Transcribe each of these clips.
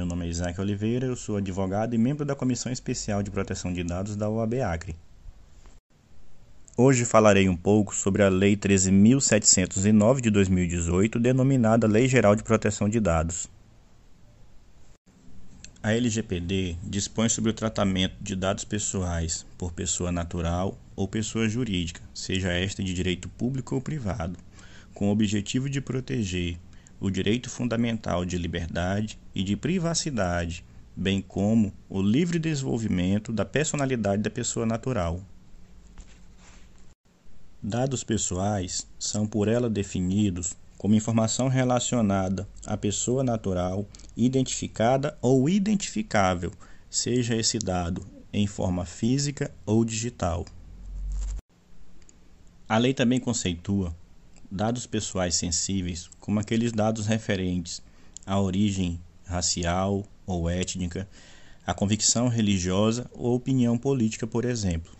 Meu nome é Isaac Oliveira, eu sou advogado e membro da Comissão Especial de Proteção de Dados da OAB Acre. Hoje falarei um pouco sobre a Lei 13.709 de 2018, denominada Lei Geral de Proteção de Dados. A LGPD dispõe sobre o tratamento de dados pessoais por pessoa natural ou pessoa jurídica, seja esta de direito público ou privado, com o objetivo de proteger o direito fundamental de liberdade e de privacidade, bem como o livre desenvolvimento da personalidade da pessoa natural. Dados pessoais são por ela definidos como informação relacionada à pessoa natural, identificada ou identificável, seja esse dado em forma física ou digital. A lei também conceitua dados pessoais sensíveis, como aqueles dados referentes à origem racial ou étnica, à convicção religiosa ou opinião política, por exemplo.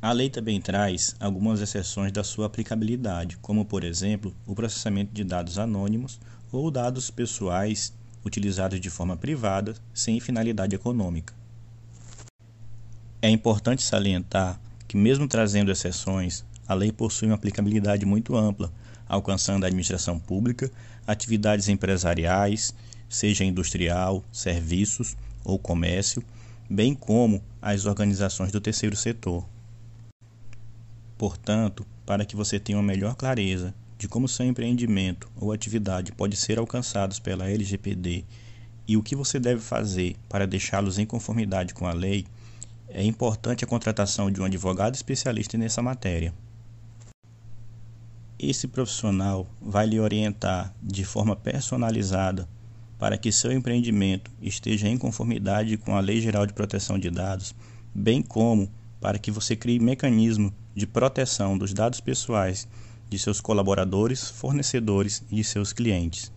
A lei também traz algumas exceções da sua aplicabilidade, como, por exemplo, o processamento de dados anônimos ou dados pessoais utilizados de forma privada sem finalidade econômica. É importante salientar que, mesmo trazendo exceções, a lei possui uma aplicabilidade muito ampla, alcançando a administração pública, atividades empresariais, seja industrial, serviços ou comércio, bem como as organizações do terceiro setor. Portanto, para que você tenha uma melhor clareza de como seu empreendimento ou atividade pode ser alcançados pela LGPD e o que você deve fazer para deixá-los em conformidade com a lei, é importante a contratação de um advogado especialista nessa matéria. Esse profissional vai lhe orientar de forma personalizada para que seu empreendimento esteja em conformidade com a Lei Geral de Proteção de Dados, bem como para que você crie mecanismo de proteção dos dados pessoais de seus colaboradores, fornecedores e de seus clientes.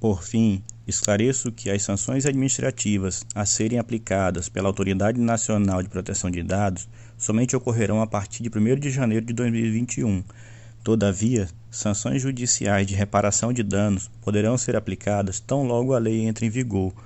Por fim, esclareço que as sanções administrativas a serem aplicadas pela Autoridade Nacional de Proteção de Dados somente ocorrerão a partir de 1 de janeiro de 2021. Todavia, sanções judiciais de reparação de danos poderão ser aplicadas tão logo a lei entre em vigor,